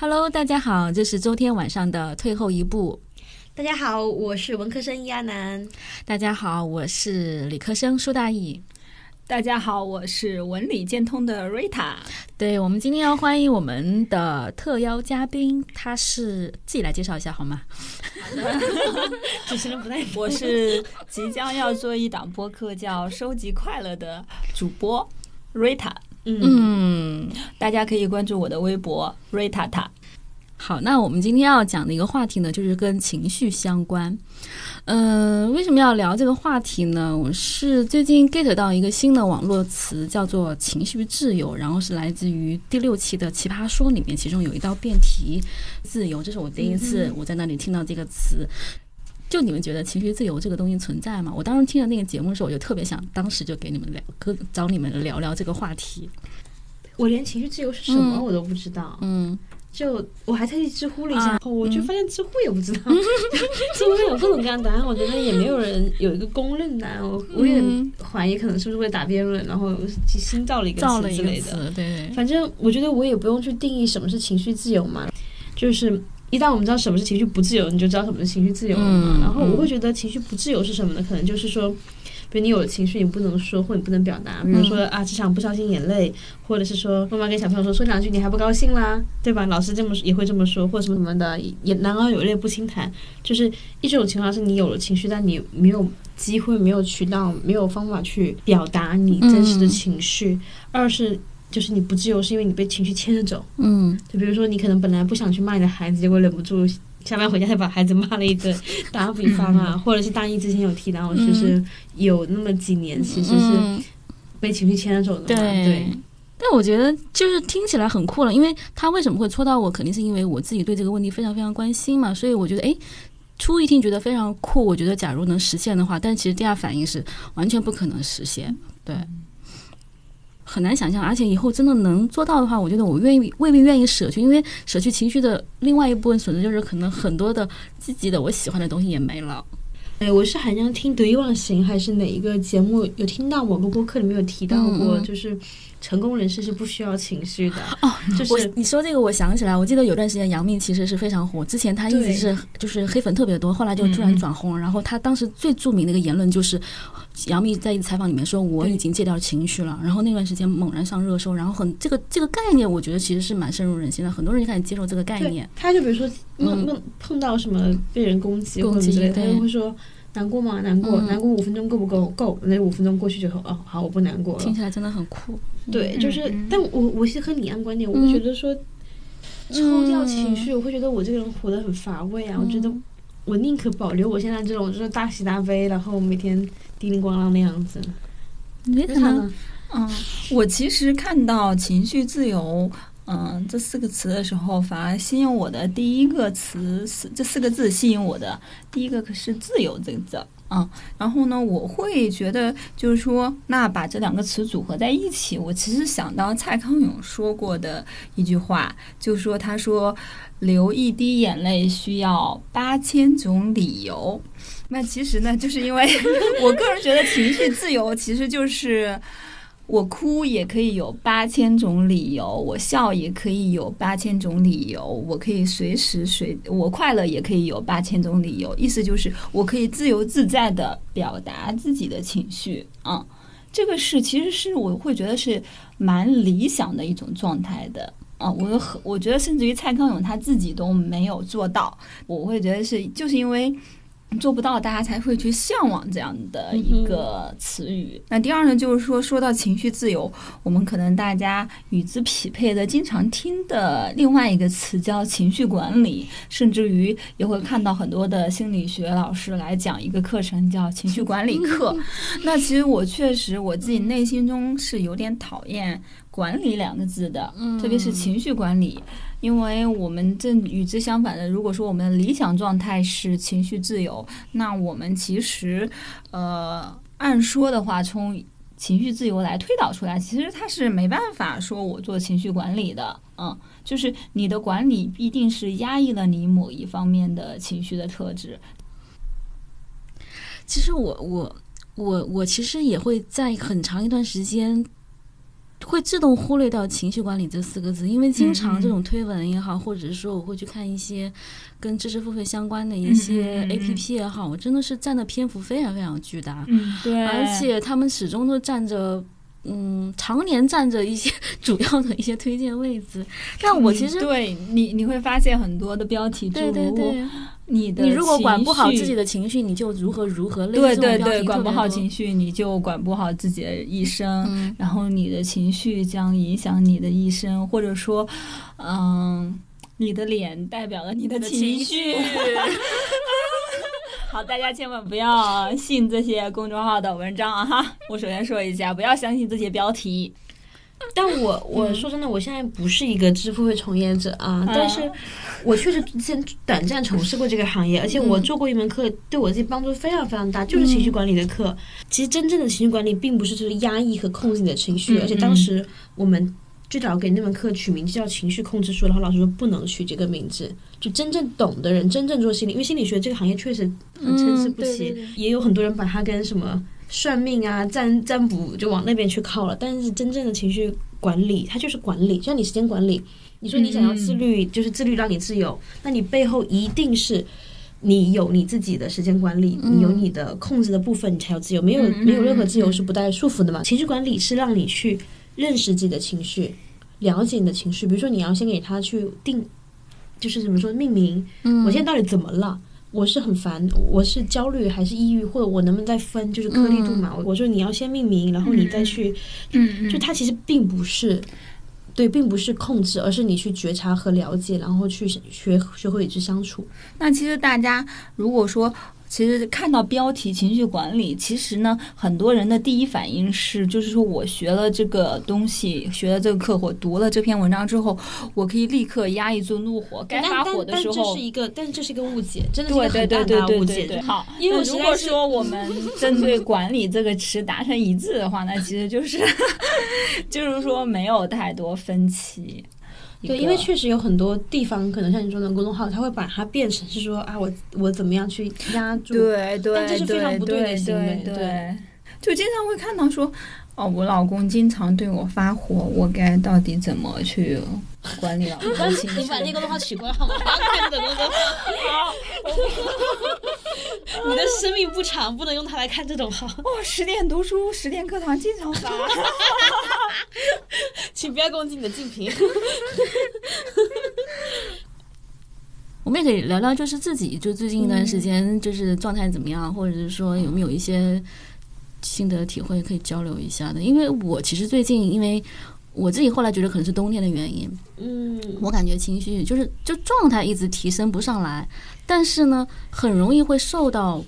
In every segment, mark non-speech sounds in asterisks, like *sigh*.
Hello，大家好，这是周天晚上的退后一步。大家好，我是文科生亚楠。大家好，我是理科生舒大义。大家好，我是文理兼通的瑞塔。对，我们今天要欢迎我们的特邀嘉宾，他是自己来介绍一下好吗？好的，主持人不太。我是即将要做一档播客叫《收集快乐》的主播瑞塔。嗯，大家可以关注我的微博瑞塔塔。好，那我们今天要讲的一个话题呢，就是跟情绪相关。嗯，为什么要聊这个话题呢？我是最近 get 到一个新的网络词，叫做“情绪自由”，然后是来自于第六期的《奇葩说》里面，其中有一道辩题“自由”，这是我第一次我在那里听到这个词。就你们觉得情绪自由这个东西存在吗？我当时听了那个节目的时候，我就特别想当时就给你们聊，跟找你们聊聊这个话题。我连情绪自由是什么我都不知道。嗯。就我还特意知乎了一下，我就发现知乎也不知道，*laughs* 知乎有各种各样的答案，我觉得也没有人有一个公认答案。我我也怀疑，可能是不是为打辩论，然后新造了一个词之类的。对，反正我觉得我也不用去定义什么是情绪自由嘛，就是一旦我们知道什么是情绪不自由，你就知道什么是情绪自由了嘛。然后我会觉得情绪不自由是什么呢？可能就是说。比如你有了情绪，你不能说或你不能表达，比如说啊，这场不小心眼泪，或者是说妈妈跟小朋友说说两句你还不高兴啦，对吧？老师这么也会这么说，或者什么什么的，也男儿有泪不轻弹。就是一种情况是你有了情绪，但你没有机会、没有渠道、没有方法去表达你真实的情绪；二是就是你不自由，是因为你被情绪牵着走。嗯，就比如说你可能本来不想去骂你的孩子，结果忍不住。下班回家，就把孩子骂了一顿。打个比方啊，或者是大一之前有提到，就是有那么几年其实是被情绪牵着走的。对，但我觉得就是听起来很酷了，因为他为什么会戳到我，肯定是因为我自己对这个问题非常非常关心嘛。所以我觉得，哎，初一听觉得非常酷。我觉得假如能实现的话，但其实第二反应是完全不可能实现。对。很难想象，而且以后真的能做到的话，我觉得我愿意未必愿意舍去，因为舍去情绪的另外一部分损失就是可能很多的积极的我喜欢的东西也没了。哎，我是好像听得意忘形还是哪一个节目有听到某个播客里面有提到过，就是。成功人士是不需要情绪的哦。*laughs* 就是你说这个，我想起来，我记得有段时间杨幂其实是非常火，之前她一直是就是黑粉特别多，后来就突然转红。然后她当时最著名的一个言论就是，杨幂在采访里面说我已经戒掉情绪了。然后那段时间猛然上热搜，然后很这个这个概念，我觉得其实是蛮深入人心的，很多人就开始接受这个概念。他就比如说碰碰碰到什么被人攻击或者之类，他就会说。难过吗？难过，难过五分钟够不够？够，那五分钟过去之后，哦，好，我不难过了。听起来真的很酷。对，就是，但我我是和你一样观点，我会觉得说，抽掉情绪，我会觉得我这个人活得很乏味啊。我觉得我宁可保留我现在这种就是大喜大悲，然后每天叮铃咣啷的样子。为啥呢？嗯，我其实看到情绪自由。嗯，这四个词的时候，反而吸引我的第一个词是这四个字吸引我的第一个可是“自由”这个字。嗯，然后呢，我会觉得就是说，那把这两个词组合在一起，我其实想到蔡康永说过的一句话，就说他说流一滴眼泪需要八千种理由。那其实呢，就是因为 *laughs* 我个人觉得情绪自由其实就是。我哭也可以有八千种理由，我笑也可以有八千种理由，我可以随时随我快乐也可以有八千种理由。意思就是我可以自由自在的表达自己的情绪啊，这个是其实是我会觉得是蛮理想的一种状态的啊。我我觉得甚至于蔡康永他自己都没有做到，我会觉得是就是因为。做不到，大家才会去向往这样的一个词语。那第二呢，就是说，说到情绪自由，我们可能大家与之匹配的、经常听的另外一个词叫情绪管理，甚至于也会看到很多的心理学老师来讲一个课程叫情绪管理课。那其实我确实我自己内心中是有点讨厌“管理”两个字的，特别是情绪管理。因为我们正与之相反的，如果说我们的理想状态是情绪自由，那我们其实，呃，按说的话，从情绪自由来推导出来，其实它是没办法说我做情绪管理的，嗯，就是你的管理必定是压抑了你某一方面的情绪的特质。其实我我我我其实也会在很长一段时间。会自动忽略掉情绪管理这四个字，因为经常这种推文也好，或者是说我会去看一些跟知识付费相关的一些嗯嗯。嗯 A P P 也好，我真的是占的篇幅非常非常巨大，嗯，对，而且他们始终都占着。嗯，常年占着一些 *laughs* 主要的一些推荐位置，但我其实、嗯对你你会发现很多的标题，对对对，你的你如果管不好自己的。情绪，你就如何如何。对对对，管不好情绪，你就管不好自己的一生。嗯，然后你的情绪将影响你的一生，或者说，嗯，你的脸代表了你的情绪。*laughs* 好，大家千万不要信这些公众号的文章啊！哈，我首先说一下，不要相信这些标题。*laughs* 但我我说真的，我现在不是一个支付会从业者啊，嗯但是我确实之前短暂从事过这个行业，而且我做过一门课，对我自己帮助非常非常大，就是情绪管理的课。其实真正的情绪管理并不是就是压抑和控制你的情绪，嗯而且当时我们。最早给那门课取名字叫情绪控制术，然后老师说不能取这个名字。就真正懂的人，真正做心理，因为心理学这个行业确实很参差不齐，嗯对对对也有很多人把它跟什么算命啊、占占卜就往那边去靠了。但是真正的情绪管理，它就是管理，就像你时间管理。你说你想要自律，就是自律让你自由，那你背后一定是你有你自己的时间管理，你有你的控制的部分，你才有自由。没有没有任何自由是不带束缚的嘛。情绪管理是让你去认识自己的情绪，了解你的情绪。比如说，你要先给他去定，就是怎么说命名，嗯我现在到底怎么了？我是很烦，我是焦虑还是抑郁，或者我能不能再分，就是颗粒度嘛？我说你要先命名，然后你再去，嗯就它其实并不是，对，并不是控制，而是你去觉察和了解，然后去学学会与之相处。那其实大家如果说，其实看到标题“情绪管理”，其实呢，很多人的第一反应是，就是说我学了这个东西，学了这个课，我读了这篇文章之后，我可以立刻压抑住怒火，该发火的时候这是。一个，但是这是一个误解，真的是一对个很大对对对对的误解。好。因为如果说我们 *laughs* 针对“管理”这个词达成一致的话，那其实就是 *laughs* 就是说没有太多分歧。对，因为确实有很多地方，可能像你说的公众号，他会把它变成是说啊，我我怎么样去压住，对对，但这是非常不对的行为对对就经常会看到说，哦，我老公经常对我发火，我该到底怎么去管理老公情绪？*laughs* 你把那个公众号取关 *laughs* 好吗？不要看这种公众号。*laughs* 你的生命不长，不能用它来看这种号，哦，十点读书，十点课堂经常发。*laughs* 请不要攻击你的竞品。*laughs* 我们也可以聊聊，就是自己就最近一段时间就是状态怎么样，或者是说有没有一些心得体会可以交流一下的。因为我其实最近，因为我自己后来觉得可能是冬天的原因，嗯，我感觉情绪就是就状态一直提升不上来，但是呢，很容易会受到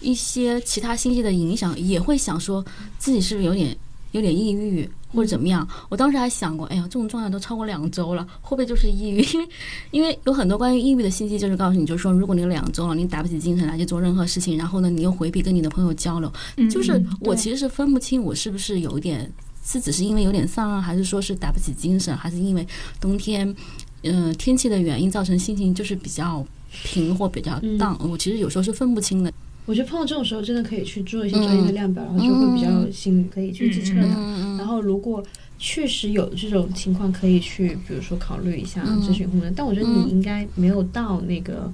一些其他信息的影响，也会想说自己是不是有点有点抑郁或者怎么样。我当时还想过，哎呀，这种状态都超过两周了，会不会就是抑郁？因 *laughs* 为因为有很多关于抑郁的信息，就是告诉你，就是说，如果你两周了，你打不起精神来去做任何事情，然后呢，你又回避跟你的朋友交流，就是我其实是分不清我是不是有一点是只是因为有点丧啊，还是说是打不起精神，还是因为冬天，嗯、天气的原因造成心情就是比较平或比较嗯、我其实有时候是分不清的。我觉得碰到这种时候，真的可以去做一些专业的量表，然后就会比较心可以去自测的。嗯然后如果确实有这种情况，可以去比如说考虑一下嗯咨询。但我觉得你应该没有到那个。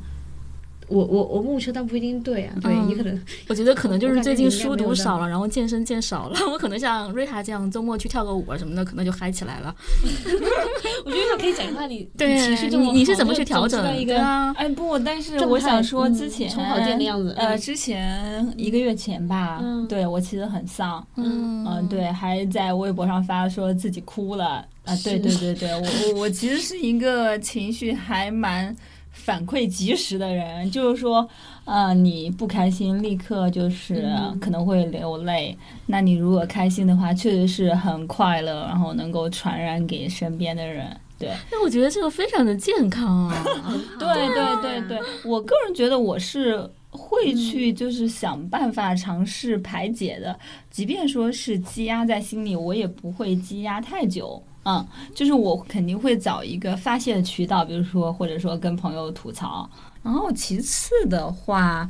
我我我目测，但不一定对啊。对、嗯你可能我觉得可能就是最近书读少了，然后健身健少了。*laughs* 我可能像瑞塔这样周末去跳个舞啊什么的，可能就嗨起来了。*laughs* 我觉得他可以讲一下你对，你你你是怎么去调整的一？个对啊，哎不，但是我想说，嗯之前充好电的样子呃，嗯之前一个月前吧，嗯对我其实很丧，嗯嗯，对，还在微博上发说自己哭了啊，对对对对，我我我其实是一个情绪还蛮反馈及时的人，就是说，呃，你不开心立刻就是嗯可能会流泪，那你如果开心的话，确实是很快乐，然后能够传染给身边的人，对。那我觉得这个非常的健康啊。*laughs* 对对对对，我个人觉得我是会去就是想办法尝试排解的，即便说是积压在心里，我也不会积压太久。嗯，就是我肯定会找一个发泄的渠道，比如说或者说跟朋友吐槽。然后其次的话，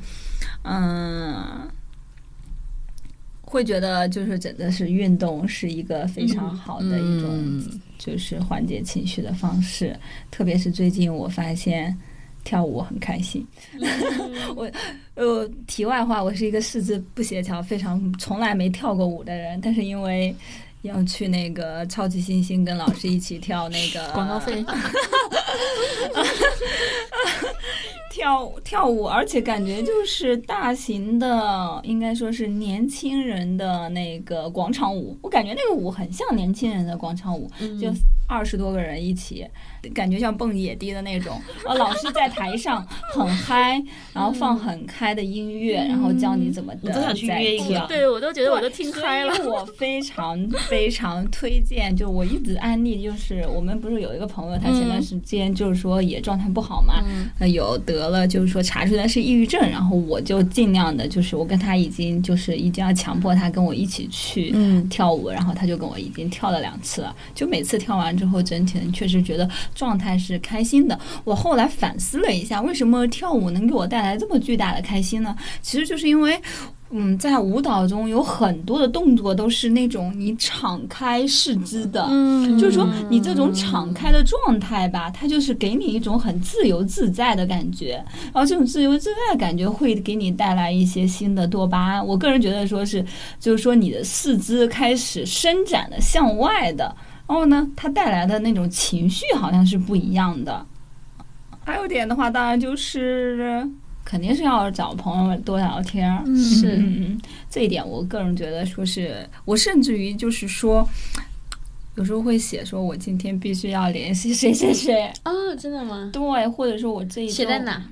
嗯。会觉得就是真的是运动是一个非常好的一种嗯就是缓解情绪的方式，特别是最近我发现跳舞很开心。*laughs* 我呃，题外话，我是一个四肢不协调、非常从来没跳过舞的人，但是因为要去那个超级星星跟老师一起跳那个广告费，*laughs* 跳跳舞，而且感觉就是大型的，应该说是年轻人的那个广场舞。我感觉那个舞很像年轻人的广场舞，就二十多个人一起，感觉像蹦野迪的那种。呃，*laughs* 老师在台上很嗨，然后放很开的音乐，然后教你怎么的我都想去约一个跳。对我都觉得我都听开了。我非常非常推荐，就我一直安利，就是我们不是有一个朋友，他前段时间就是说也状态不好嘛，有得了，就是说查出来是抑郁症，然后我就尽量的，就是我跟他已经就是一定要强迫他跟我一起去嗯跳舞，然后他就跟我已经跳了两次了，就每次跳完之后，整体人确实觉得状态是开心的。我后来反思了一下，为什么跳舞能给我带来这么巨大的开心呢？其实就是因为。嗯，在舞蹈中有很多的动作都是那种你敞开四肢的，嗯就是说你这种敞开的状态吧，它就是给你一种很自由自在的感觉，然后这种自由自在的感觉会给你带来一些新的多巴胺。我个人觉得说是，就是说你的四肢开始伸展的向外的，然后呢，它带来的那种情绪好像是不一样的。还有一点的话，当然就是肯定是要找朋友们多聊天儿。嗯是嗯嗯，这一点我个人觉得说是，我甚至于就是说，有时候会写说我今天必须要联系谁谁谁，哦，真的吗？对，或者说我这一周写在哪？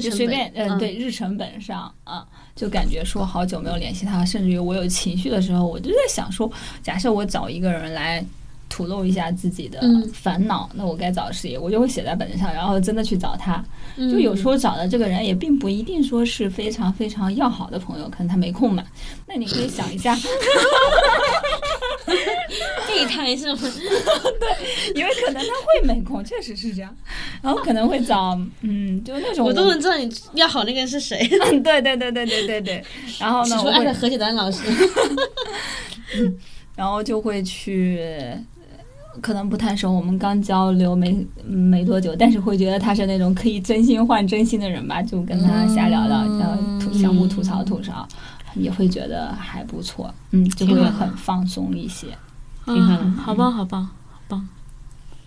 就随便，嗯，对，日程本上啊，就感觉说好久没有联系他，甚至于我有情绪的时候，我就在想说，假设我找一个人来吐露一下自己的嗯烦恼，那我该找谁？我就会写在本子上，然后真的去找他。嗯就有时候找的这个人也并不一定说是非常非常要好的朋友，可能他没空嘛。那你可以想一下，*laughs* 备胎是吗？*laughs* 因为可能他会没空，确实是这样。然后可能会找，嗯，就那种我都能知道你要好那个人是谁。对对对对对对对。*laughs* 然后呢，我爱的何解丹老师。然后就会去，可能不太熟，我们刚交流没没多久，但是会觉得他是那种可以真心换真心的人吧，就跟他瞎聊聊，嗯。然后吐相互吐槽吐槽，也会觉得还不错，嗯，就会很放松一些。挺好的。啊好棒，好棒，好棒。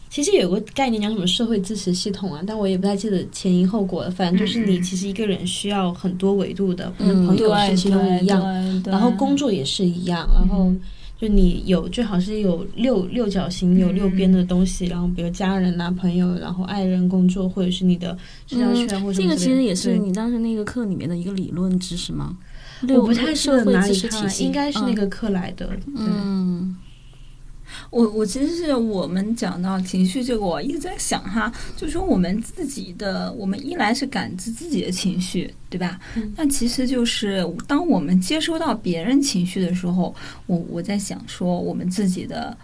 其实有个概念叫什么社会支持系统啊，但我也不太记得前因后果了。反正就是你其实一个人需要很多维度的，可能朋友对是其中对一样，对对然后工作也是一样，然后就你有最好是有六六角形、有六边的东西，然后比如家人啊、朋友，然后爱人、工作，或者是你的社交圈或者什这个其实也是你当时那个课里面的一个理论知识吗？我不太社会哪里看了，知识体系，应该是那个课来的。对嗯，我我其实是我们讲到情绪这个，我一直在想哈，就说我们自己的，我们一来是感知自己的情绪，对吧？嗯那其实就是当我们接收到别人情绪的时候，我我在想说我们自己的。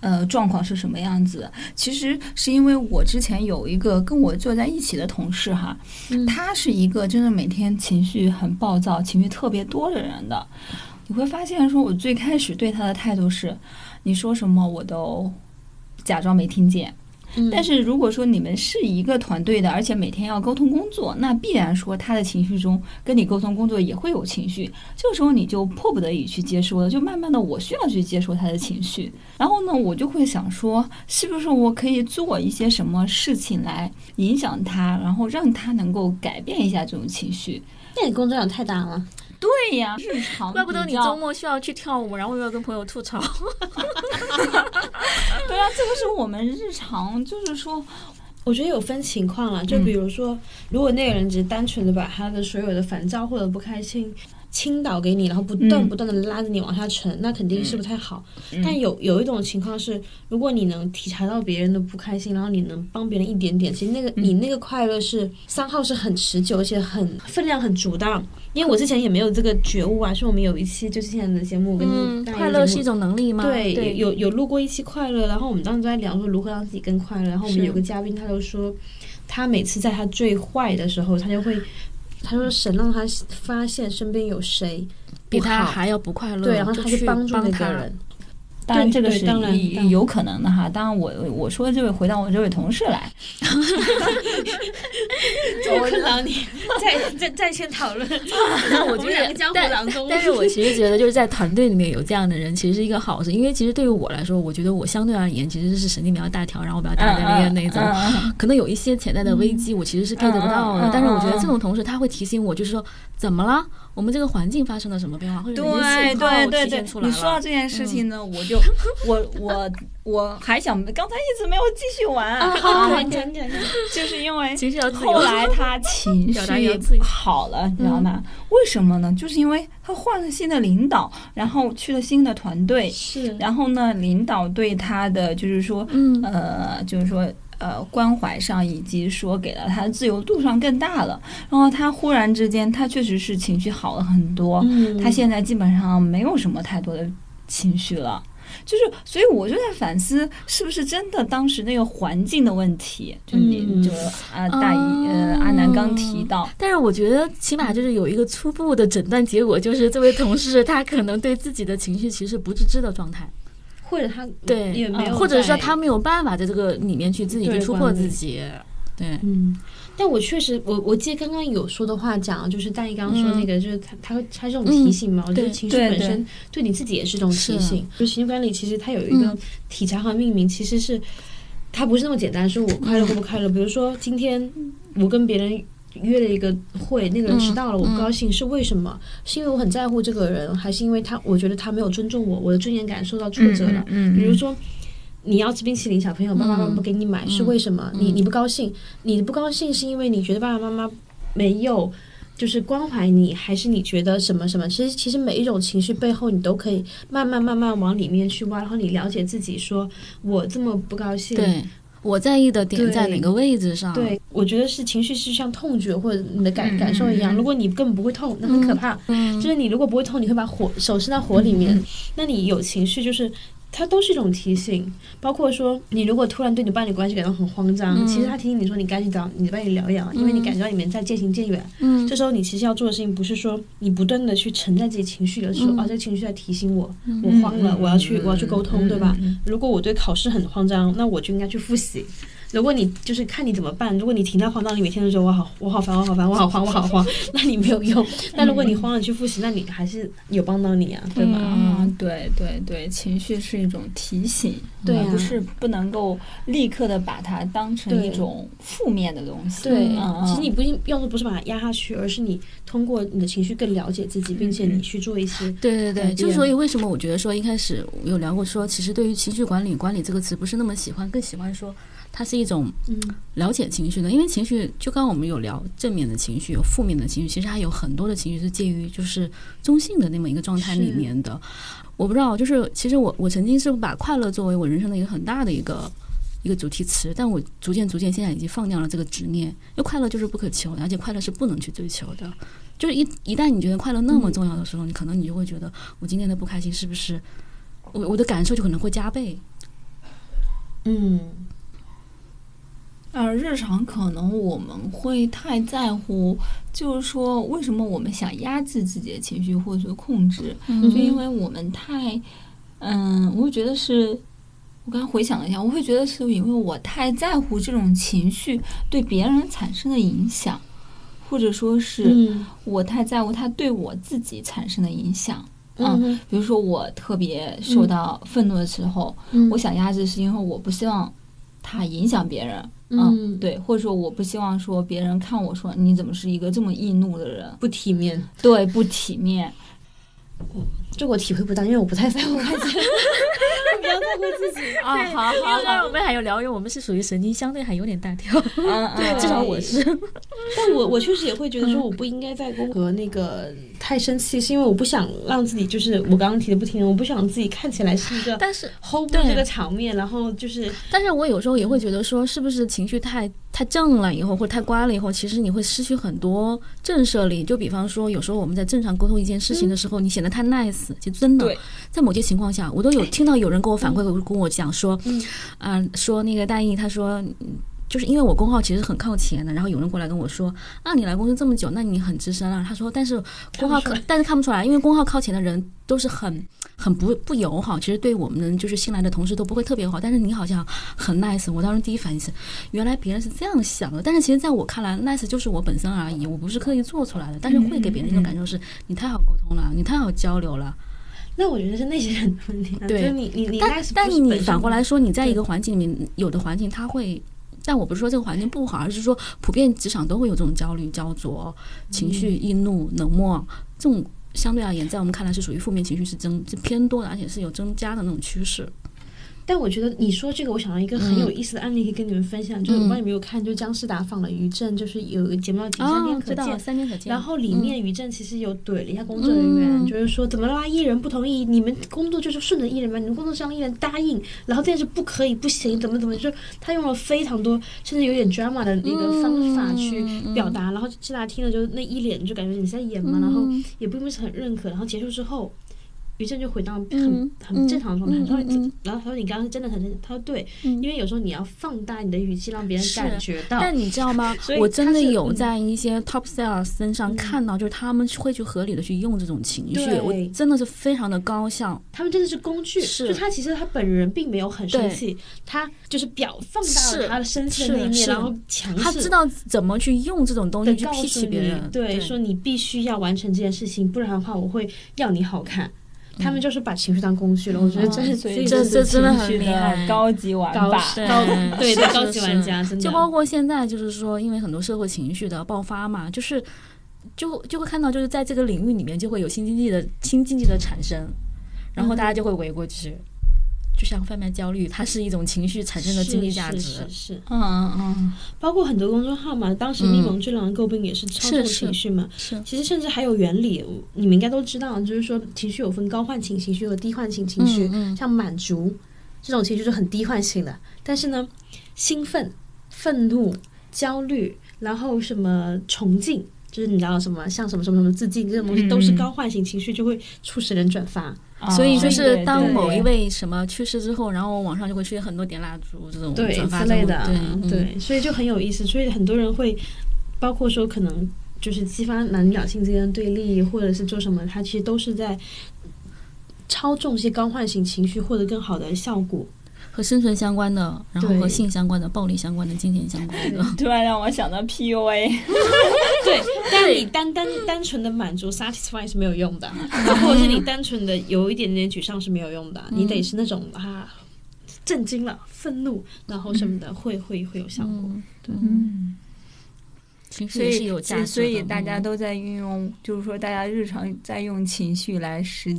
呃，状况是什么样子？其实是因为我之前有一个跟我坐在一起的同事哈，嗯他是一个真的每天情绪很暴躁、情绪特别多的人的。你会发现，说我最开始对他的态度是，你说什么我都假装没听见。嗯但是如果说你们是一个团队的，而且每天要沟通工作，那必然说他的情绪中跟你沟通工作也会有情绪，这个时候你就迫不得已去接收了，就慢慢的我需要去接受他的情绪，然后呢，我就会想说，是不是我可以做一些什么事情来影响他，然后让他能够改变一下这种情绪。那你工作量太大了。对呀，日常怪不得你周末需要去跳舞，然后又要跟朋友吐槽。*laughs* 对啊，这个是我们日常，就是说，我觉得有分情况啦，就比如说，如果那个人只是单纯的把他的所有的烦躁或者不开心倾倒给你，然后不断嗯不断的拉着你往下沉，那肯定是不太好。嗯但有有一种情况是，如果你能体察到别人的不开心，然后你能帮别人一点点，其实那个、嗯你那个快乐是三号是很持久，而且很分量很足的。因为我之前也没有这个觉悟啊，是我们有一期就之前的节目跟嗯，快乐是一种能力吗？对，对，有有录过一期快乐，然后我们当时在聊说如何让自己更快乐。然后我们有个嘉宾，他就说，他每次在他最坏的时候，他就会，他说神让他发现身边有谁比他还要不快乐，对，然后他去帮助那他个人。当然，这个是当然有可能的哈。当然我，我说的这位回到我这位同事来，*laughs* 我看到你 *laughs* 在在在线讨论，我觉得我们两个江湖但郎中。但是我其实觉得，就是在团队里面有这样的人，其实是一个好事。因为其实对于我来说，我觉得我相对而言其实是神经比较大条，然后比较大大咧咧那种。可能有一些潜在的危机，我其实是 get 不到的。但是我觉得这种同事他会提醒我，就是说怎么了？我们这个环境发生了什么变化，或者哪些对对对对？你说到这件事情呢，我就我我我还想，刚才一直没有继续玩，啊，好好，你讲你讲讲。就是因为后来他情绪好了，你知道吗？为什么呢？就是因为他换了新的领导，然后去了新的团队，是，然后呢，领导对他的就是说，嗯呃，就是说。呃，关怀上以及说给了他的自由度上更大了，然后他忽然之间，他确实是情绪好了很多，嗯他现在基本上没有什么太多的情绪了。就是，所以我就在反思，是不是真的当时那个环境的问题？就你、嗯就啊大姨呃阿南刚提到，但是我觉得起码就是有一个初步的诊断结果，就是这位同事他可能对自己的情绪其实不自知的状态，或者他对也没有，或者说他。没有办法在这个里面去自己去突破自己，对，嗯，但我确实，我我记得刚刚有说的话讲，就是大一刚刚说那个，就是他他会他这种提醒嘛，我觉得情绪本身对你自己也是一种提醒。就情绪管理，其实它有一个嗯体察和命名，其实是它不是那么简单，说我快乐或不快乐。比如说今天我跟别人。约了一个会，那个人迟到了，我不高兴，是为什么？是因为我很在乎这个人，还是因为他我觉得他没有尊重我，我的尊严感受到挫折了？嗯比如说，你要吃冰淇淋，小朋友爸爸妈妈不给你买，是为什么？你你不高兴，你不高兴是因为你觉得爸爸妈妈没有就是关怀你，还是你觉得什么什么？其实其实每一种情绪背后，你都可以慢慢慢慢往里面去挖，然后你了解自己，说我这么不高兴，对，我在意的点在哪个位置上？对，我觉得是情绪是像痛觉或者你的感嗯感受一样。如果你根本不会痛，那很可怕。嗯就是你如果不会痛，你会把火手伸到火里面。那你有情绪，就是它都是一种提醒。包括说，你如果突然对你伴侣关系感到很慌张，嗯。其实他提醒你说你赶紧找你的伴侣疗养，因为你感觉到你们在渐行渐远。嗯。这时候你其实要做的事情不是说你不断的去沉在自己情绪的时候，啊，这个情绪在提醒我，嗯。我慌了，我要去我要去沟通，对吧？如果我对考试很慌张，那我就应该去复习。如果你就是看你怎么办，如果你停在荒岛里，每天都说我好我好烦我好烦我好慌我好慌，那你没有用。但如果你慌了去复习，那你还是有帮到你啊，对吧？啊，对对对，情绪是一种提醒，对不是不能够立刻的把它当成一种负面的东西。对，其实你不应要做不是把它压下去，而是你通过你的情绪更了解自己，并且你去做一些对对对，就所以为什么我觉得说一开始有聊过说，其实对于情绪管理，管理这个词不是那么喜欢，更喜欢说它是一种嗯了解情绪的，因为情绪就刚刚我们有聊正面的情绪，有负面的情绪，其实还有很多的情绪是介于就是中性的那么一个状态里面的。我不知道，就是其实我我曾经是把快乐作为我人生的一个很大的一个一个主题词，但我逐渐逐渐现在已经放掉了这个执念，因为快乐就是不可求的，而且快乐是不能去追求的。就是一一旦你觉得快乐那么重要的时候，你可能你就会觉得我今天的不开心是不是我我的感受就可能会加倍。嗯而日常可能我们会太在乎，就是说为什么我们想压制自己的情绪或者说控制，嗯就因为我们太，嗯，我会觉得是。我刚刚回想了一下，我会觉得是因为我太在乎这种情绪对别人产生的影响，或者说是嗯我太在乎它对我自己产生的影响。嗯比如说我特别受到愤怒的时候，嗯我想压制是因为我不希望它影响别人。嗯对，或者说我不希望说别人看我说你怎么是一个这么易怒的人，不体面，对，不体面。这我体会不到，因为我不太在乎外界，*laughs* 我比较在乎自己。啊，好好我们还有聊，因为我们是属于神经相对还有点大条，嗯嗯，*laughs* 至少我是。但我我确实也会觉得说，我不应该在公和那个太生气，是因为我不想让自己就是我刚刚提的不听，我不想自己看起来是一个但是 hold 不住这个场面，然后就是但是我有时候也会觉得说，是不是情绪太太正了以后，或者太乖了以后，其实你会失去很多震慑力。就比方说，有时候我们在正常沟通一件事情的时候，你显得太 nice，其实真的。对。在某些情况下，我都有听到有人跟我反馈，跟我讲说，嗯啊、说那个大义，他说。嗯就是因为我工号其实很靠前的，然后有人过来跟我说，啊，你来公司这么久，那你很资深啊。他说，但是工号可，但是看不出来，因为工号靠前的人都是很很不不友好，其实对我们就是新来的同事都不会特别好。但是你好像很 nice，我当时第一反应是，原来别人是这样想的。但是其实在我看来，nice 就是我本身而已，我不是刻意做出来的，但是会给别人一种感受是，你太好沟通了，你太好交流了。那我觉得是那些人的问题，对，你你你，但但你反过来说，你在一个环境里面，有的环境他会，但我不是说这个环境不好，而是说普遍职场都会有这种焦虑、焦灼、情绪易怒、冷漠，这种相对而言，在我们看来是属于负面情绪是增是偏多的，而且是有增加的那种趋势。但我觉得你说这个，我想到一个很有意思的案例可以跟你们分享，就是我不知道你有没有看，就姜思达访了于正，就是有一个节目叫《三天可见》，三天可见。然后里面于正其实有怼了一下工作人员，就是说怎么啦，艺人不同意，你们工作就是顺着艺人嘛，你们工作是让艺人答应，然后这件事不可以不行，怎么怎么，就他用了非常多甚至有点 drama 的那个方法去表达，然后思达听了就那一脸就感觉你在演嘛，然后也并不是很认可，然后结束之后。于正就回到很很正常的状态，他说，然后他说你刚刚是真的很真，他说对，因为有时候你要放大你的语气，让别人感觉到。但你知道吗？*laughs* 我真的有在一些 top sales 身上看到，就是他们会去合理的去用这种情绪，我真的是非常的高效。他们真的是工具，就他其实他本人并没有很生气，他就是表放大了他的生气的那一面，然后强势。他知道怎么去用这种东西去批起别人，对，说你必须要完成这件事情，不然的话我会要你好看。他们就是把情绪当工具了，我觉得这是这这真的很厉害，高级玩法，高对对高级玩家，真的。就包括现在，就是说，因为很多社会情绪的爆发嘛，就是就就会看到，就是在这个领域里面，就会有新经济的新经济的产生，然后大家就会围过去。就像贩卖焦虑，它是一种情绪产生的经济价值，是是，嗯嗯嗯，包括很多公众号嘛，当时咪蒙最让人诟病也是操纵情绪嘛，是，其实甚至还有原理，你们应该都知道，就是说情绪有分高唤醒情绪和低唤醒情绪，像满足这种情绪是很低唤醒的，但是呢，兴奋、愤怒、焦虑，然后什么崇敬，就是你知道什么像什么什么什么自尽这种东西，都是高唤醒情绪，就会促使人转发。所以就是当某一位什么去世之后，然后网上就会出现很多点蜡烛这种转发之类的，对对，所以就很有意思。所以很多人会，包括说可能就是激发男女两性之间的对立，或者是做什么，他其实都是在操纵一些高唤醒情绪，获得更好的效果。和生存相关的，然后和性相关的、暴力相关的、金钱相关的，*laughs* 突然让我想到 PUA。*laughs* *laughs* 对，但你单单单纯的满足 satisfy 是没有用的，然 *laughs* 后或者是你单纯的有一点点沮丧是没有用的，你得是那种啊，震惊了、愤怒，然后什么的，会会会有效果。对，嗯，情绪是有价值所以大家都在运用，就是说大家日常在用情绪来实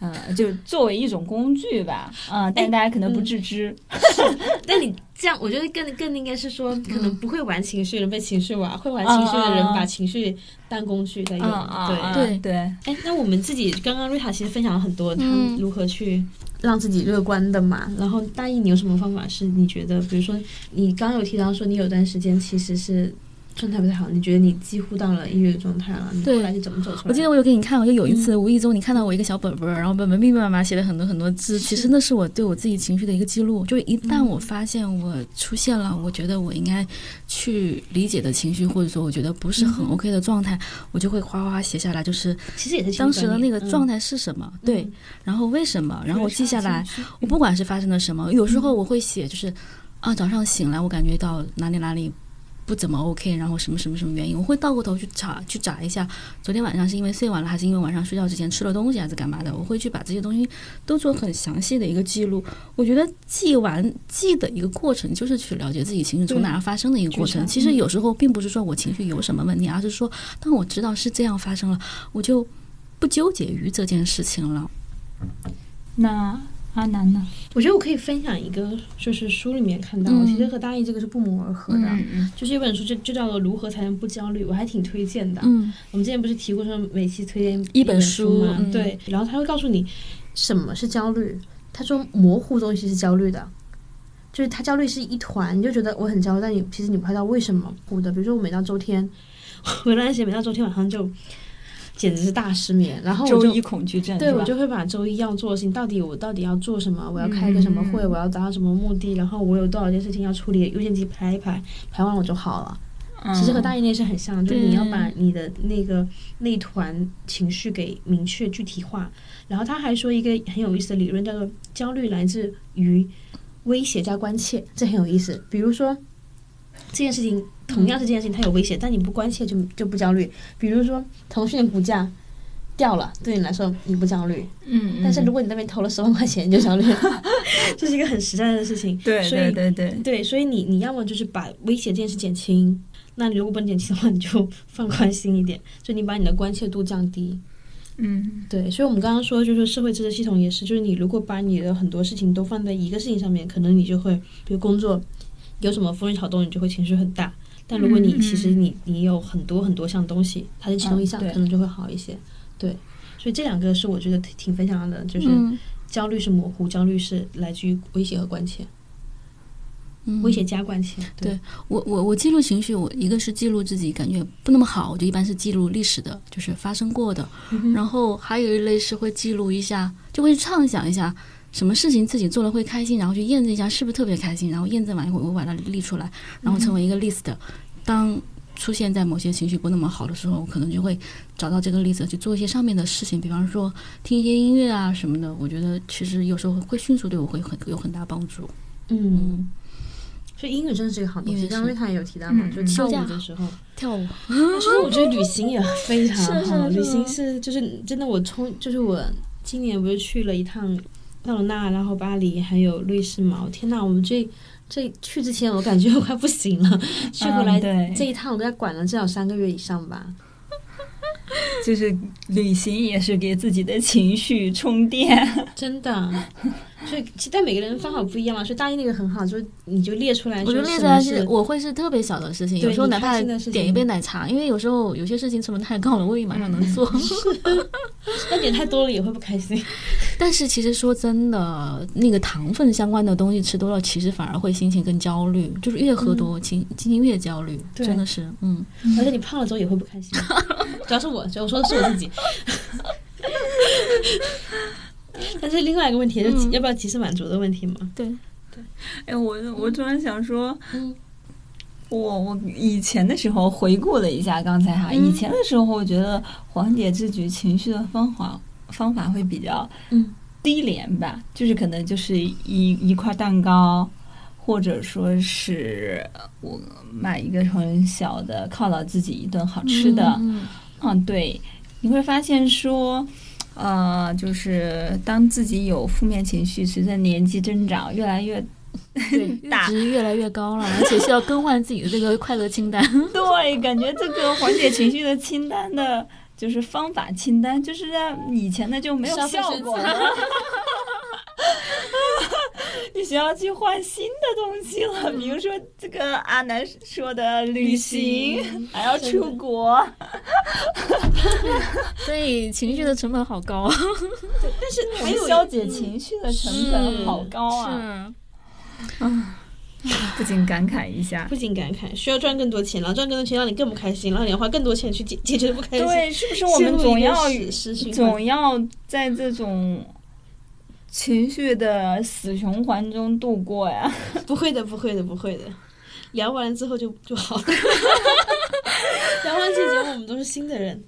现。呃，就作为一种工具吧，啊，但大家可能不自知。是，*laughs* 但你这样，我觉得更更应该是说，可能不会玩情绪的人被情绪玩，会玩情绪的人把情绪当工具在用。对对对。哎，那我们自己刚刚瑞塔其实分享了很多，他如何去让自己乐观的嘛。然后大意，你有什么方法是你觉得，比如说你刚刚有提到说，你有段时间其实是。状态不太好，你觉得你几乎到了抑郁的状态了？你后来是怎么走出来？我记得我有给你看，我就有一次无意中你看到我一个小本本，然后本本密密麻麻写了很多很多字。其实那是我对我自己情绪的一个记录。就一旦我发现我出现了，我觉得我应该去理解的情绪，或者说我觉得不是很 OK 的状态，我就会哗哗哗写下来。就是其实也是当时的那个状态是什么？对，然后为什么？然后我记下来。我不管是发生了什么，有时候我会写，就是啊，早上醒来我感觉到哪里哪里。不怎么 OK，然后什么什么什么原因，我会倒过头去查去查一下，昨天晚上是因为睡晚了，还是因为晚上睡觉之前吃了东西，还是干嘛的？我会去把这些东西都做很详细的一个记录。我觉得记完记的一个过程，就是去了解自己情绪从哪儿发生的一个过程。其实有时候并不是说我情绪有什么问题，而是说当我知道是这样发生了，我就不纠结于这件事情了。那。阿南呢？我觉得我可以分享一个，就是书里面看到，其实和大意这个是不谋而合的。就是一本书，就就叫做《如何才能不焦虑》，我还挺推荐的。嗯，我们之前不是提过说每期推荐一本书吗？对，然后他会告诉你什么是焦虑。他说模糊东西是焦虑的，就是他焦虑是一团，你就觉得我很焦虑，但你其实你不知道为什么我的。比如说我每到周天，*laughs* 我那段时间每到周天晚上就。简直是大失眠。然后我周就一恐惧症对我就会把周一要做的事情，到底我到底要做什么？我要开个什么会？嗯我要达到什么目的？然后我有多少件事情要处理？优先级排一排，排完我就好了。其实和大嗯一那是很像，就是你要把你的那个那团情绪给明确具体化。然后他还说一个很有意思的理论，叫做焦虑来自于威胁加关切，这很有意思。比如说这件事情同样是这件事情，它有威胁，但你不关切就就不焦虑。比如说腾讯的股价掉了，对你来说你不焦虑，嗯，但是嗯如果你那边投了十万块钱，你就焦虑了，*laughs* 这是一个很实在的事情。对所以对对对，对，所以你你要么就是把威胁这件事减轻，那你如果不能减轻的话，你就放宽心一点，就你把你的关切度降低。嗯对，所以我们刚刚说，就是社会支持系统也是，就是你如果把你的很多事情都放在一个事情上面，可能你就会，比如工作有什么风吹草动，你就会情绪很大。但如果你嗯其实你你有很多很多项东西，它的其中一项，可能就会好一些。对，所以这两个是我觉得挺挺分享的，就是嗯焦虑是模糊，焦虑是来自于威胁和关切，嗯威胁加关切。对我我我记录情绪，我一个是记录自己感觉不那么好，我就一般是记录历史的，就是发生过的。然后还有一类是会记录一下，就会畅想一下什么事情自己做了会开心，然后去验证一下是不是特别开心，然后验证完以后我把它列出来，然后成为一个 list。当出现在某些情绪不那么好的时候，我可能就会找到这个例子去做一些上面的事情，比方说听一些音乐啊什么的。我觉得其实有时候会迅速对我会很有很大帮助。嗯，嗯，所以音乐真的是一个好东西。音乐是刚刚瑞塔也有提到嘛，嗯就跳舞的时候，*laughs* 跳舞，其实我觉得旅行也非常好。是是是旅行是就是真的，我冲就是我今年不是去了一趟纳罗纳，然后巴黎，还有瑞士嘛。我天呐，我们这这去之前我感觉我快不行了，*laughs* 去回来嗯这一趟我都在管了至少三个月以上吧。*laughs* 就是旅行也是给自己的情绪充电。*laughs* 真的，所以其实但每个人方法不一样嘛。所以大一那个很好，就是你就列出来我觉得列出来是是我会是特别小的事情，有时候哪怕点一杯奶茶，因为有时候有些事情成本太高了，未必马上 *laughs* 能做。但点太多了也会不开心。*laughs* 但是其实说真的，那个糖分相关的东西吃多了，其实反而会心情更焦虑，就是越喝多，心心情越焦虑，真的是，嗯，而且你胖了之后也会不开心，*laughs* 主要是我，主要我说的是我自己。但是另外一个问题，就是嗯。要不要及时满足的问题嘛？对。对，哎，我我突然想说，嗯。我我以前的时候回顾了一下刚才哈，嗯。以前的时候我觉得缓解自己情绪的方法方法会比较嗯。低廉吧，就是可能就是一一块蛋糕，或者说是我买一个很小的犒劳自己一顿好吃的，嗯。嗯，对，你会发现说，呃，就是当自己有负面情绪，随着年纪增长越来越对，*laughs* 大值越来越高了，而且需要更换自己的这个快乐清单。*laughs* 对，感觉这个缓解情绪的清单的，就是方法清单，就是在以前的就没有效果了。*laughs* 你需要去换新的东西了，比如说这个阿南说的旅行，还要出国。*laughs* 所以情绪的成本好高，但是还有消解情绪的成本好高啊！啊，*laughs* 不禁感慨一下不。仅感慨，需要赚更多钱，然后赚更多钱让你更不开心，然后你花更多钱去解解决不开心。对，是不是我们总要总要在这种情绪的死循环中度过呀？*laughs* 不会的，不会的，不会的。聊完了之后就就好了。*laughs* 这节目，我们都是新的人。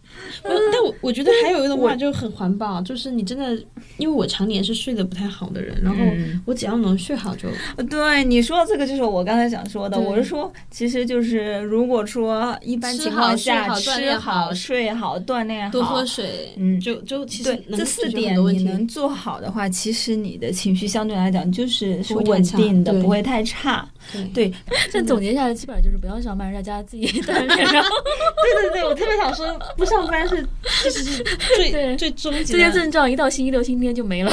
我但我我觉得还有一种话就很环保，就是你真的，因为我常年是睡得不太好的人，然后嗯。我只要能睡好就。对你说这个就是我刚才想说的，我是说，其实就是如果说一般情况下吃好好、睡好、锻炼好，多喝水，嗯就就其实这四点你能做好的话，其实你的情绪相对来讲就是稳定的，不会太差。对对，这 *laughs* 总结下来，基本上就是不要上班，在家自己 *laughs* 锻炼，然后 *laughs* 对对对，我特别想说，不上班是其实是最对最终极这些。症状一到星期六、星期天就没了。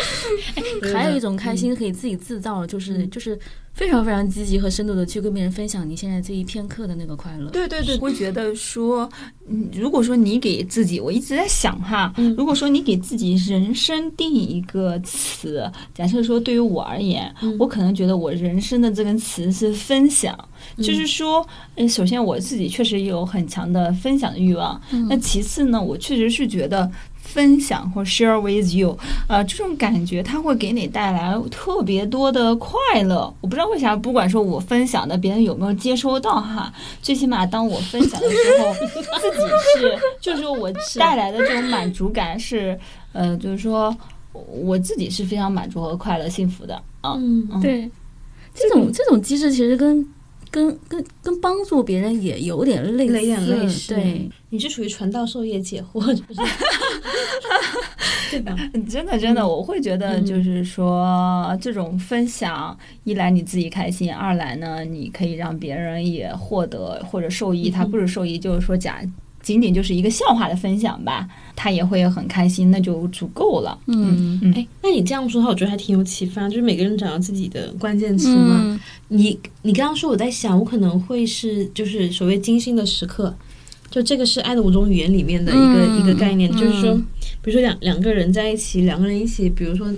*laughs* 还有一种开心可以自己制造，就是嗯。就是非常非常积极和深度的去跟别人分享你现在这一片刻的那个快乐。对对对，会觉得说，嗯，如果说你给自己，我一直在想哈，嗯。如果说你给自己人生定一个词，假设说对于我而言，嗯。我可能觉得我人生的这个词是分享，嗯。就是说，呃，首先我自己确实有很强的分享的欲望，嗯。那其次呢，我确实是觉得。分享或 share with you，呃，这种感觉它会给你带来特别多的快乐。我不知道为啥，不管说我分享的别人有没有接收到哈，最起码当我分享的时候，*laughs* 自己是，就是说我带来的这种满足感是，呃，就是说我自己是非常满足和快乐、幸福的啊。嗯嗯对，这种这种机制其实跟跟跟跟帮助别人也有点类似，有点类似对，你是属于传道授业解惑，就 *laughs* 是对吧？真的，真的，我会觉得嗯。就是说，这种分享，一来你自己开心，二来呢，你可以让别人也获得或者受益。他不是受益，就是说假仅仅就是一个笑话的分享吧，他也会很开心，那就足够了。嗯嗯哎，那你这样说的话，我觉得还挺有启发。就是每个人找到自己的关键词嘛。嗯你你刚刚说，我在想，我可能会是就是所谓精心的时刻，就这个是爱的五种语言里面的一个、嗯一个概念，嗯就是说，比如说两两个人在一起，两个人一起，比如说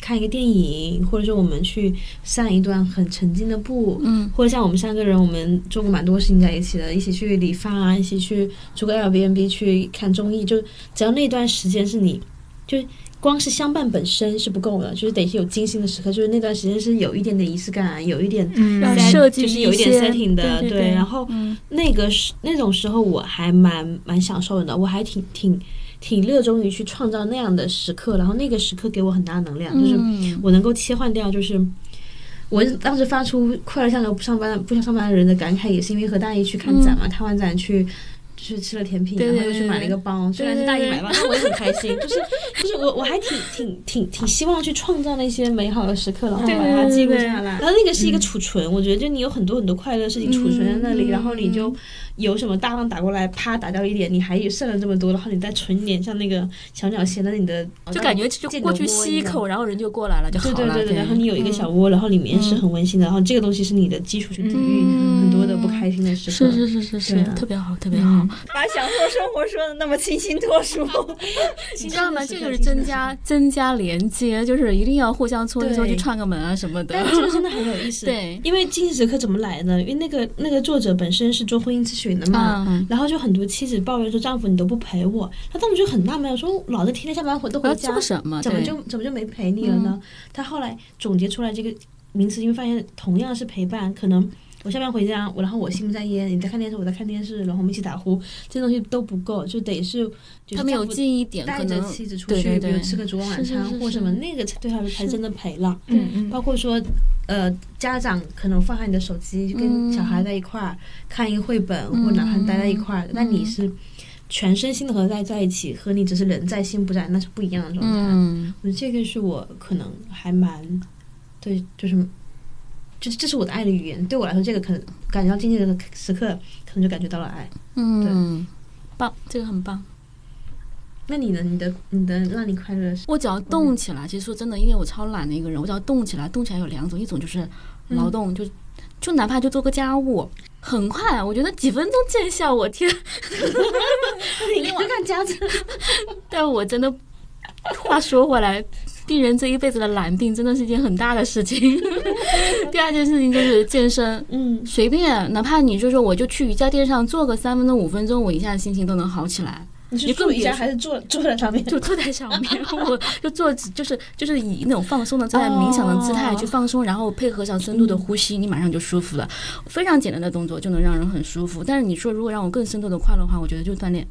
看一个电影，或者说我们去散一段很沉静的步，嗯。或者像我们三个人，我们做过蛮多事情在一起的，一起去理发啊，一起去租个 Airbnb 去看综艺，就只要那段时间是你，就光是相伴本身是不够的，就是得是有精心的时刻，就是那段时间是有一点点仪式感，有一点嗯要设计就是有一点 setting 的，对对。对然后嗯。那个时那种时候我还蛮蛮享受的，我还挺挺挺热衷于去创造那样的时刻，然后那个时刻给我很大的能量，就是嗯我能够切换掉，就是我当时发出快乐像个不上班不想上班的人的感慨，也是因为和大一去看展嘛，看完展去。就是吃了甜品，对对然后又去买了一个包，虽然是大一买包，但我也很开心。*laughs* 就是就是我我还挺挺挺挺希望去创造那些美好的时刻，然后把它记录下来。然后那个是一个储存，我觉得就你有很多很多快乐的事情储存在那里，嗯然后你就有什么大浪打过来，啪打掉一点，你还有剩了这么多，然后你再存一点，像那个小鸟衔在你的，就感觉就过去吸一口，然后人就过来了，就好了。对对对对，然后你有一个小窝，然后里面是很温馨的，然后这个东西是你的基础去抵御嗯很多的不开心的时刻。是是是是是啊，特别好，特别好嗯。把享受生活说的那么清新脱俗。*laughs* 你知道吗？这就是增加增加连接，就是一定要互相搓一搓，对去串个门啊什么的。但这个真的很有意思，*laughs* 对因为精神时刻怎么来的？因为那个那个作者本身是做婚姻咨询的嘛，嗯，然后就很多妻子抱怨说丈夫你都不陪我，他丈夫就很纳闷，说老子天天下班回都回家做，什么？怎么就怎么就没陪你了呢？他后来总结出来这个名词，因为发现同样是陪伴，可能我下班回家，我然后我心不在焉，你在看电视，我在看电视，然后我们一起打呼，这东西都不够，就得是就是他们有丈夫记忆点，可带着能妻子出去，对对对比如吃个烛光晚餐或什么，是那个才对他们才真的陪了。嗯嗯包括说，呃，家长可能放下你的手机，跟小孩在一块儿、看一个绘本，或者哪怕待在一块儿，那你是全身心的和在在一起，和你只是人在心不在，那是不一样的状态。嗯我觉得这个是我可能还蛮对，就是。这这是我的爱的语言，对我来说，这个可能感觉到经济的时刻，可能就感觉到了爱。嗯，棒，这个很棒。那你呢？你的你的让你快乐是，我只要动起来，其实说真的，因为我超懒的一个人，我只要动起来，动起来有两种，一种就是劳动，就就哪怕就做个家务，很快，我觉得几分钟见效，我天！*laughs* 你就看家政，*laughs* 但我真的，话说回来，病人这一辈子的懒病真的是一件很大的事情。*laughs* 第二件事情就是健身，嗯，随便，哪怕你就说我就去瑜伽垫上坐个三分钟、五分钟，我一下心情都能好起来。你是你更做瑜伽别还是坐坐在上面？就坐在上面，*laughs* 我就坐，就是就是以那种放松的姿态、冥想的姿态去放松，然后配合上深度的呼吸，你马上就舒服了。非常简单的动作就能让人很舒服。但是你说如果让我更深度的快乐的话，我觉得就锻炼。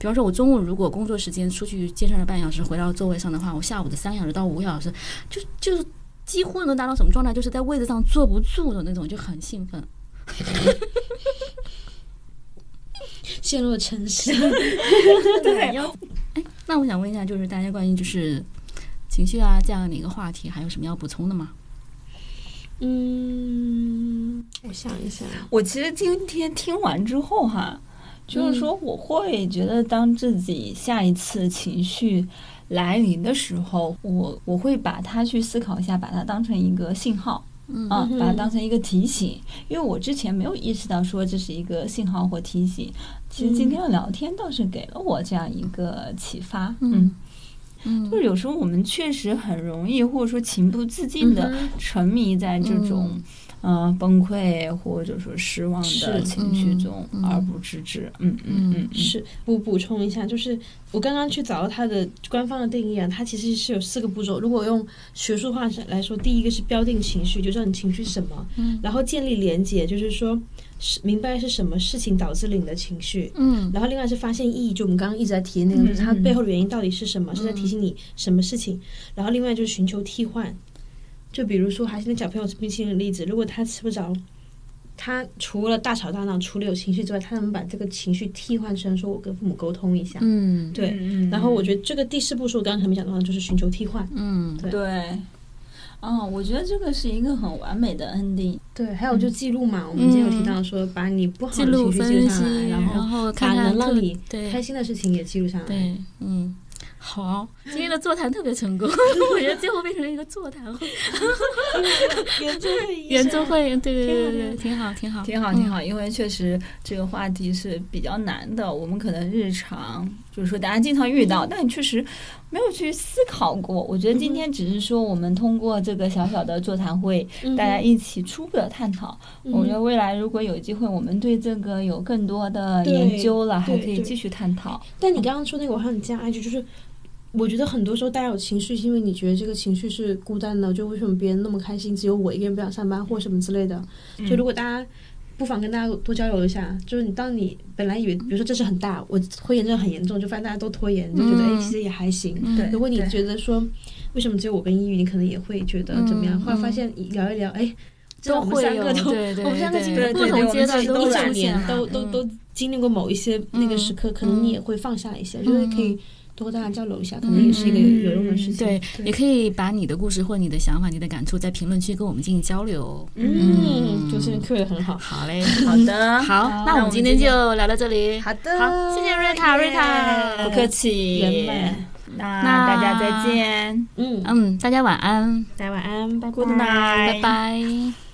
比方说，我中午如果工作时间出去健身了半小时，回到座位上的话，我下午的三个小时到五个小时，就就是几乎能达到什么状态？就是在位置上坐不住的那种，就很兴奋。*laughs* 陷入了沉思。*laughs* *laughs* 对，哎，那我想问一下，就是大家关于就是情绪啊这样的一个话题，还有什么要补充的吗？嗯，我想一想，我其实今天听完之后哈，就是说我会觉得，当自己下一次情绪来临的时候，我我会把它去思考一下，把它当成一个信号。啊，把它当成一个提醒，因为我之前没有意识到说这是一个信号或提醒。其实今天的聊天倒是给了我这样一个启发。嗯嗯，就是有时候我们确实很容易，或者说情不自禁的沉迷在这种。嗯，崩溃或者说失望的情绪中而不自知。嗯嗯嗯，是。我补充一下，就是我刚刚去找到它的官方的定义啊，它其实是有四个步骤。如果用学术化来说，第一个是标定情绪，就知道你情绪是什么。嗯。然后建立连接，就是说是明白是什么事情导致了你的情绪。嗯。然后另外是发现意义，就我们刚刚一直在提的那个，就是它背后的原因到底是什么，是在提醒你什么事情。然后另外就是寻求替换。就比如说，还是那小朋友吃冰淇淋的例子，如果他吃不着，他除了大吵大闹，除了有情绪之外，他能把这个情绪替换成说，我跟父母沟通一下。嗯，对。然后我觉得这个第四步是我刚才没讲到的，就是寻求替换。嗯，对。哦，我觉得这个是一个很完美的 ending。对，还有就记录嘛，我们今天有提到说，把你不好的情绪记录下来，然后把能让你开心的事情也记录下来。对，嗯。好，今天的座谈特别成功，*laughs* 我觉得最后变成了一个座谈会，*laughs* 圆桌会，圆桌会，对对对对，挺好，挺好，挺好，挺好。因为确实这个话题是比较难的，我们可能日常就是说大家经常遇到，但你确实没有去思考过。我觉得今天只是说我们通过这个小小的座谈会，大家一起初步的探讨。我觉得未来如果有机会，我们对这个有更多的研究了，还可以继续探讨。但你刚刚说那个，我还很加一句，就是。我觉得很多时候大家有情绪，是因为你觉得这个情绪是孤单的，就为什么别人那么开心，只有我一个人不想上班或什么之类的。就如果大家不妨跟大家多交流一下，就是你当你本来以为，比如说这是很大，我拖延症很严重，就发现大家都拖延，就觉得哎，其实也还行。对，如果你觉得说为什么只有我跟抑郁，你可能也会觉得怎么样？后来发现聊一聊，哎，都会有，对对，我们三个经历不同阶段都两年，都都都经历过某一些那个时刻，可能你也会放下一些，就是可以。多和大家交流一下，可能也是一个有用的事情。对，也可以把你的故事或你的想法、你的感触在评论区跟我们进行交流。嗯，主持人特别很好。*laughs* 好嘞，好的，好，那我们今天就聊到这里。好的，好，谢谢瑞塔，瑞塔，不客气。那大家再见。嗯嗯，大家晚安，大家晚安，拜拜，拜拜。